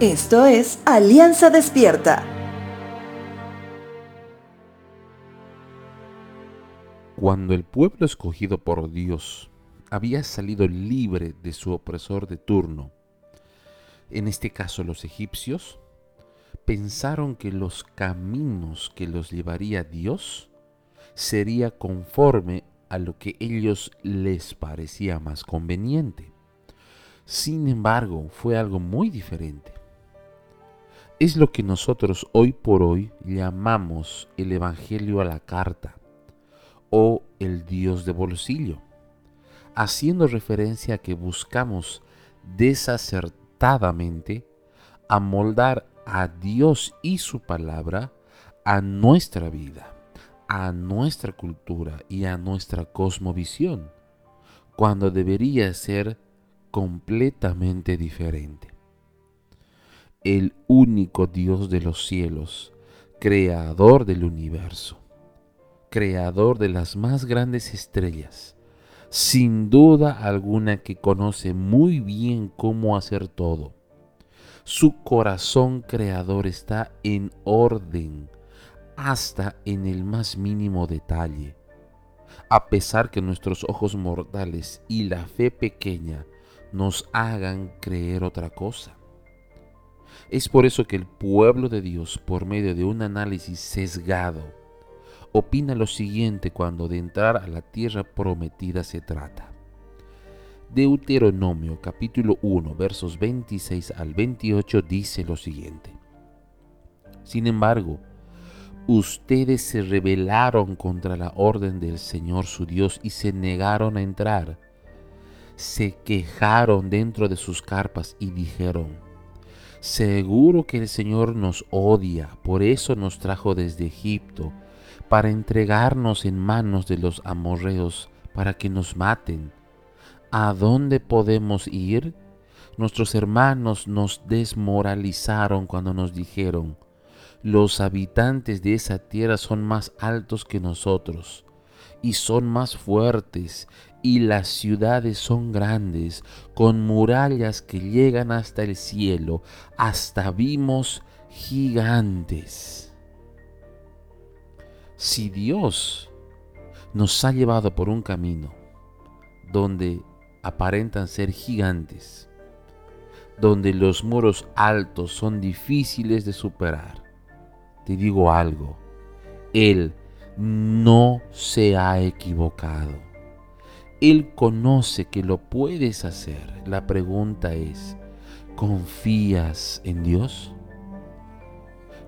Esto es Alianza Despierta. Cuando el pueblo escogido por Dios había salido libre de su opresor de turno, en este caso los egipcios, pensaron que los caminos que los llevaría Dios sería conforme a lo que ellos les parecía más conveniente. Sin embargo, fue algo muy diferente es lo que nosotros hoy por hoy llamamos el Evangelio a la carta o el Dios de bolsillo, haciendo referencia a que buscamos desacertadamente amoldar a Dios y su palabra a nuestra vida, a nuestra cultura y a nuestra cosmovisión, cuando debería ser completamente diferente el único Dios de los cielos, creador del universo, creador de las más grandes estrellas, sin duda alguna que conoce muy bien cómo hacer todo. Su corazón creador está en orden hasta en el más mínimo detalle. A pesar que nuestros ojos mortales y la fe pequeña nos hagan creer otra cosa. Es por eso que el pueblo de Dios, por medio de un análisis sesgado, opina lo siguiente cuando de entrar a la tierra prometida se trata. Deuteronomio capítulo 1 versos 26 al 28 dice lo siguiente. Sin embargo, ustedes se rebelaron contra la orden del Señor su Dios y se negaron a entrar. Se quejaron dentro de sus carpas y dijeron, Seguro que el Señor nos odia, por eso nos trajo desde Egipto, para entregarnos en manos de los amorreos, para que nos maten. ¿A dónde podemos ir? Nuestros hermanos nos desmoralizaron cuando nos dijeron, los habitantes de esa tierra son más altos que nosotros y son más fuertes y las ciudades son grandes, con murallas que llegan hasta el cielo, hasta vimos gigantes. Si Dios nos ha llevado por un camino donde aparentan ser gigantes, donde los muros altos son difíciles de superar, te digo algo, Él no se ha equivocado. Él conoce que lo puedes hacer. La pregunta es, ¿confías en Dios?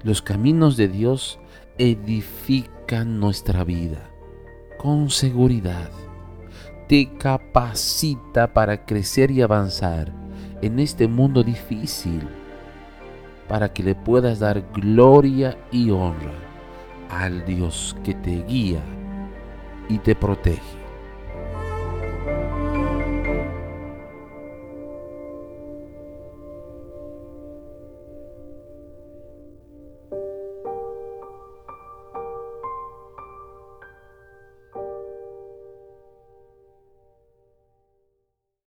Los caminos de Dios edifican nuestra vida con seguridad. Te capacita para crecer y avanzar en este mundo difícil, para que le puedas dar gloria y honra al Dios que te guía y te protege.